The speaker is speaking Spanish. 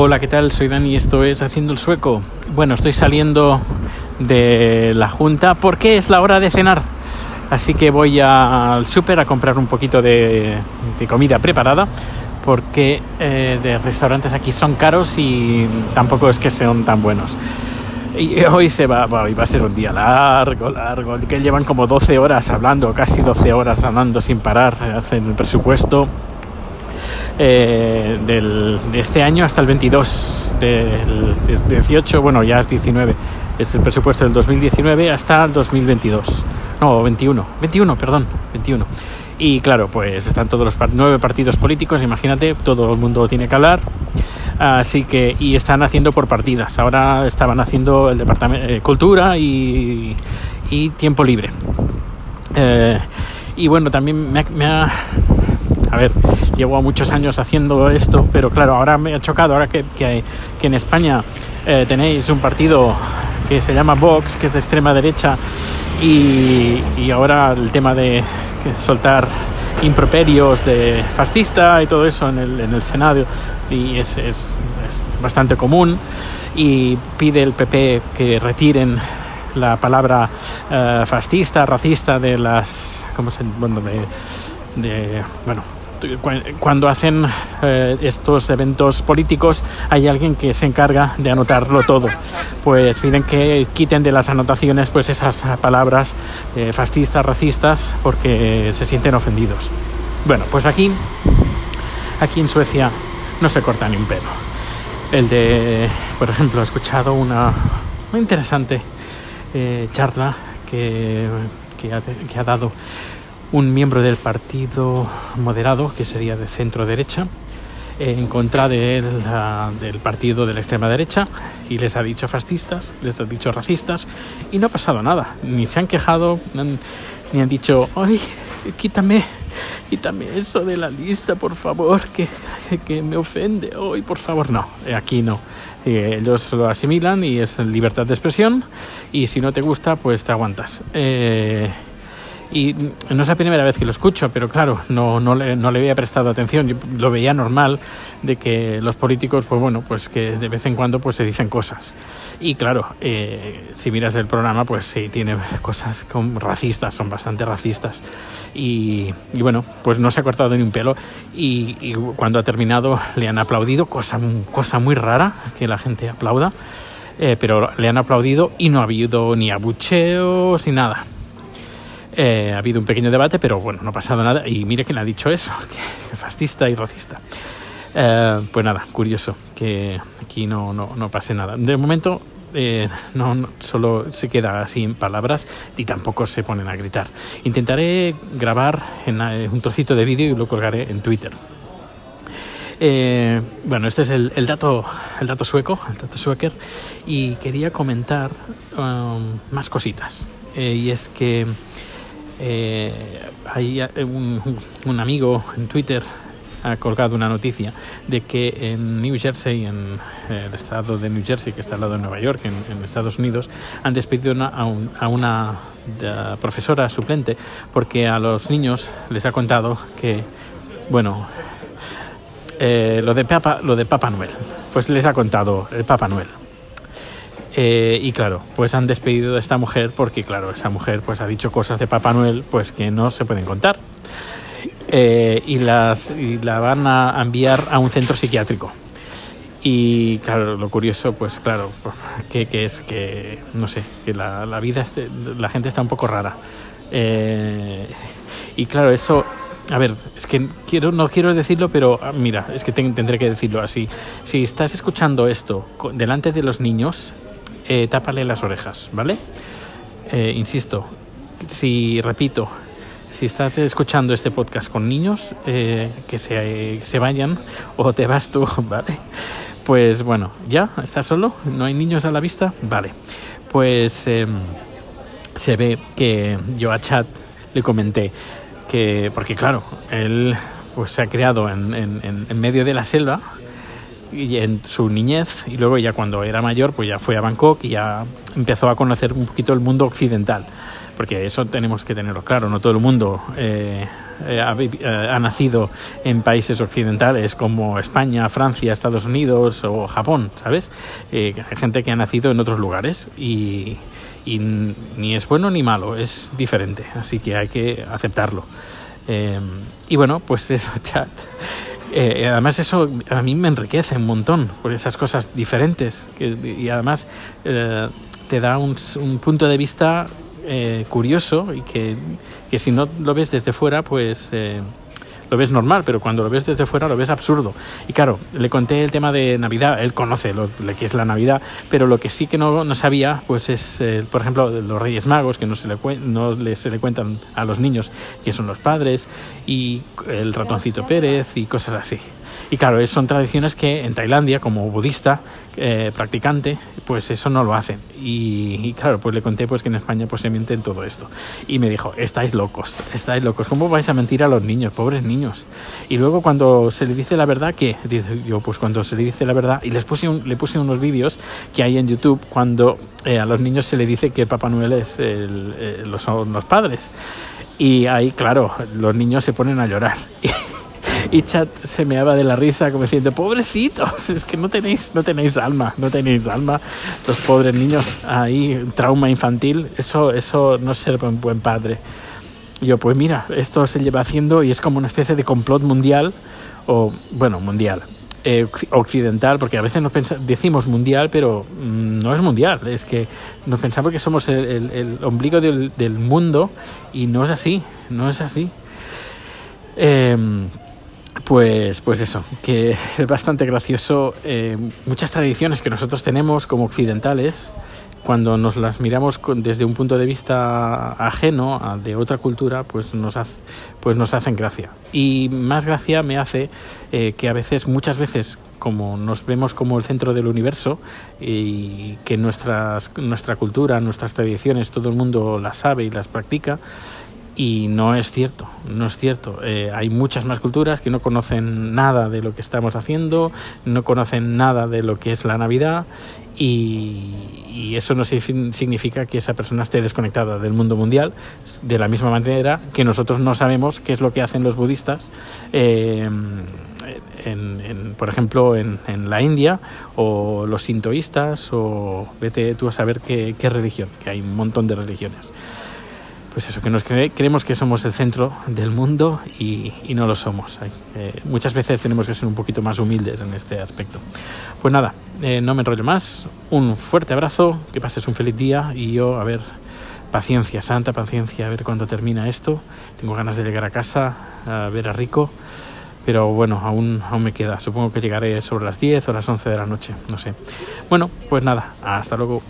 Hola, ¿qué tal? Soy Dani y esto es Haciendo el Sueco. Bueno, estoy saliendo de la junta porque es la hora de cenar. Así que voy al súper a comprar un poquito de, comida preparada porque eh, de restaurantes aquí son caros y tampoco es que sean tan buenos. Y hoy se va, hoy va a ser un día largo, largo, que llevan como 12 horas hablando, casi 12 horas hablando sin parar, hacen el presupuesto eh, del, de este año hasta el 22, del, 18, bueno, ya es 19, es el presupuesto del 2019 hasta el 2022. No, 21, 21, perdón, 21. Y claro, pues están todos los nueve partidos políticos, imagínate, todo el mundo tiene que hablar. Así que, y están haciendo por partidas. Ahora estaban haciendo el departamento de eh, cultura y, y, tiempo libre. Eh, y bueno, también me me ha a ver, llevo muchos años haciendo esto, pero claro, ahora me ha chocado, ahora que, que, en España eh, tenéis un partido que se llama Vox, que es de extrema derecha, y, y ahora el tema de soltar improperios de fascista y todo eso en el, en el Senado, y es, es, bastante común, y pide el PP que retiren la palabra uh, fascista, racista de las, ¿cómo se, bueno, de, de, bueno, cuando hacen eh, estos eventos políticos hay alguien que se encarga de anotarlo todo. Pues piden que quiten de las anotaciones pues esas palabras eh, fascistas, racistas, porque se sienten ofendidos. Bueno, pues aquí, aquí en Suecia no se corta ni un pelo. El de, por ejemplo, he escuchado una muy interesante eh, charla que, que, ha, que ha dado un miembro del partido moderado, que sería de centro derecha, en contra del partido de la extrema derecha y les ha dicho fascistas, les ha dicho racistas y no ha pasado nada. Ni se han quejado, ni han dicho, ay, quítame, quítame eso de la lista, por favor, que, que, me ofende, hoy, por favor. No, aquí no. Eh, ellos lo asimilan y es libertad de expresión y si no te gusta, pues te aguantas. Eh, y no es la primera vez que lo escucho, pero claro, no, no, le, no le había prestado atención. Yo lo veía normal de que los políticos, pues bueno, pues que de vez en cuando pues se dicen cosas. Y claro, eh, si miras el programa, pues sí, tiene cosas como racistas, son bastante racistas. Y, y bueno, pues no se ha cortado ni un pelo. Y, y, cuando ha terminado le han aplaudido, cosa, cosa muy rara que la gente aplauda. Eh, pero le han aplaudido y no ha habido ni abucheos ni nada. Eh, ha habido un pequeño debate, pero bueno, no ha pasado nada. Y mire quién ha dicho eso, que, fascista y racista. Eh, pues nada, curioso que aquí no, no, no pase nada. De momento eh, no, solo se queda así en palabras y tampoco se ponen a gritar. Intentaré grabar en, un trocito de vídeo y lo colgaré en Twitter. Bueno, este es el, dato, el dato sueco, el dato sueker, y quería comentar um, más cositas. Y es que eh, hay un, un, amigo en Twitter ha colgado una noticia de que en New Jersey, en el estado de New Jersey, que está al lado de Nueva York, en, Estados Unidos, han despedido a, un, a, una profesora suplente porque a los niños les ha contado que, bueno, eh, lo, de Papa, lo de Papá Noel, pues les ha contado el Papá Noel. Eh, y claro, pues han despedido a esta mujer porque, claro, esa mujer pues ha dicho cosas de Papá Noel pues que no se pueden contar. Eh, y, las, y la van a enviar a un centro psiquiátrico. Y claro, lo curioso, pues claro, que, que es que, no sé, que la, la vida, la gente está un poco rara. Eh, y claro, eso a ver, es que quiero, no quiero decirlo, pero mira, es que te, tendré que decirlo así. Si estás escuchando esto delante de los niños, eh, tápale las orejas, ¿vale? Eh, insisto, si, repito, si estás escuchando este podcast con niños, eh, que se, se vayan o te vas tú, ¿vale? Pues bueno, ¿ya? ¿Estás solo? ¿No hay niños a la vista? Vale. Pues eh, se ve que yo a Chad le comenté que, porque claro, él pues se ha creado en medio de la selva y en su niñez y luego ya cuando era mayor pues ya fue a Bangkok y ya empezó a conocer un poquito el mundo occidental porque eso tenemos que tenerlo claro no todo el mundo eh, eh, ha, nacido en países occidentales como España, Francia, Estados Unidos o Japón, ¿sabes? hay gente que ha nacido en otros lugares y, y ni es bueno ni malo, es diferente, así que hay que aceptarlo. y bueno, pues eso, chat. Eh, además eso a mí me enriquece un montón por esas cosas diferentes y además eh, te da un, punto de vista eh, curioso y que, que, si no lo ves desde fuera pues lo ves normal, pero cuando lo ves desde fuera lo ves absurdo. Y claro, le conté el tema de Navidad, él conoce lo, que es la Navidad, pero lo que sí que no, no sabía, pues es, eh, por ejemplo, los Reyes Magos, que no se, le, no se le cuentan a los niños que son los padres, y el ratoncito Pérez y cosas así. Y claro, son tradiciones que en Tailandia, como budista eh, practicante, pues eso no lo hacen. Y, claro, pues le conté pues que en España pues se miente en todo esto. Y me dijo, estáis locos, estáis locos, ¿cómo vais a mentir a los niños, pobres niños? Y luego cuando se le dice la verdad, ¿qué? Dice yo, pues cuando se le dice la verdad, y les puse le puse unos vídeos que hay en YouTube cuando eh, a los niños se le dice que Papá Noel es el, eh, los, son los padres. Y ahí, claro, los niños se ponen a llorar. y Chat se meaba de la risa como diciendo, pobrecitos, es que no tenéis, no tenéis alma, no tenéis alma, los pobres niños ahí, trauma infantil, eso, eso no es ser un buen padre. yo, pues mira, esto se lleva haciendo y es como una especie de complot mundial, o bueno, mundial, eh, occidental, porque a veces nos decimos mundial, pero mm, no es mundial, es que nos pensamos que somos el, ombligo del, mundo y no es así, no es así. Eh, pues, pues eso, que es bastante gracioso. Eh, muchas tradiciones que nosotros tenemos como occidentales, cuando nos las miramos desde un punto de vista ajeno de otra cultura, pues nos, pues nos hacen gracia. Y más gracia me hace eh, que a veces, muchas veces, como nos vemos como el centro del universo y que nuestras, nuestra cultura, nuestras tradiciones, todo el mundo las sabe y las practica, y no es cierto, no es cierto. Eh, hay muchas más culturas que no conocen nada de lo que estamos haciendo, no conocen nada de lo que es la Navidad y, eso no significa que esa persona esté desconectada del mundo mundial, de la misma manera que nosotros no sabemos qué es lo que hacen los budistas. Eh, en, por ejemplo, en, la India, o los sintoístas, o vete tú a saber qué religión, que hay un montón de religiones pues eso, que nos creemos que somos el centro del mundo y, no lo somos. Muchas veces tenemos que ser un poquito más humildes en este aspecto. Pues nada, eh, no me enrollo más. Un fuerte abrazo, que pases un feliz día y yo, a ver, paciencia, santa paciencia, a ver cuándo termina esto. Tengo ganas de llegar a casa, a ver a Rico, pero bueno, aún, aún me queda. Supongo que llegaré sobre las 10 o las 11 de la noche, no sé. Bueno, pues nada, hasta luego.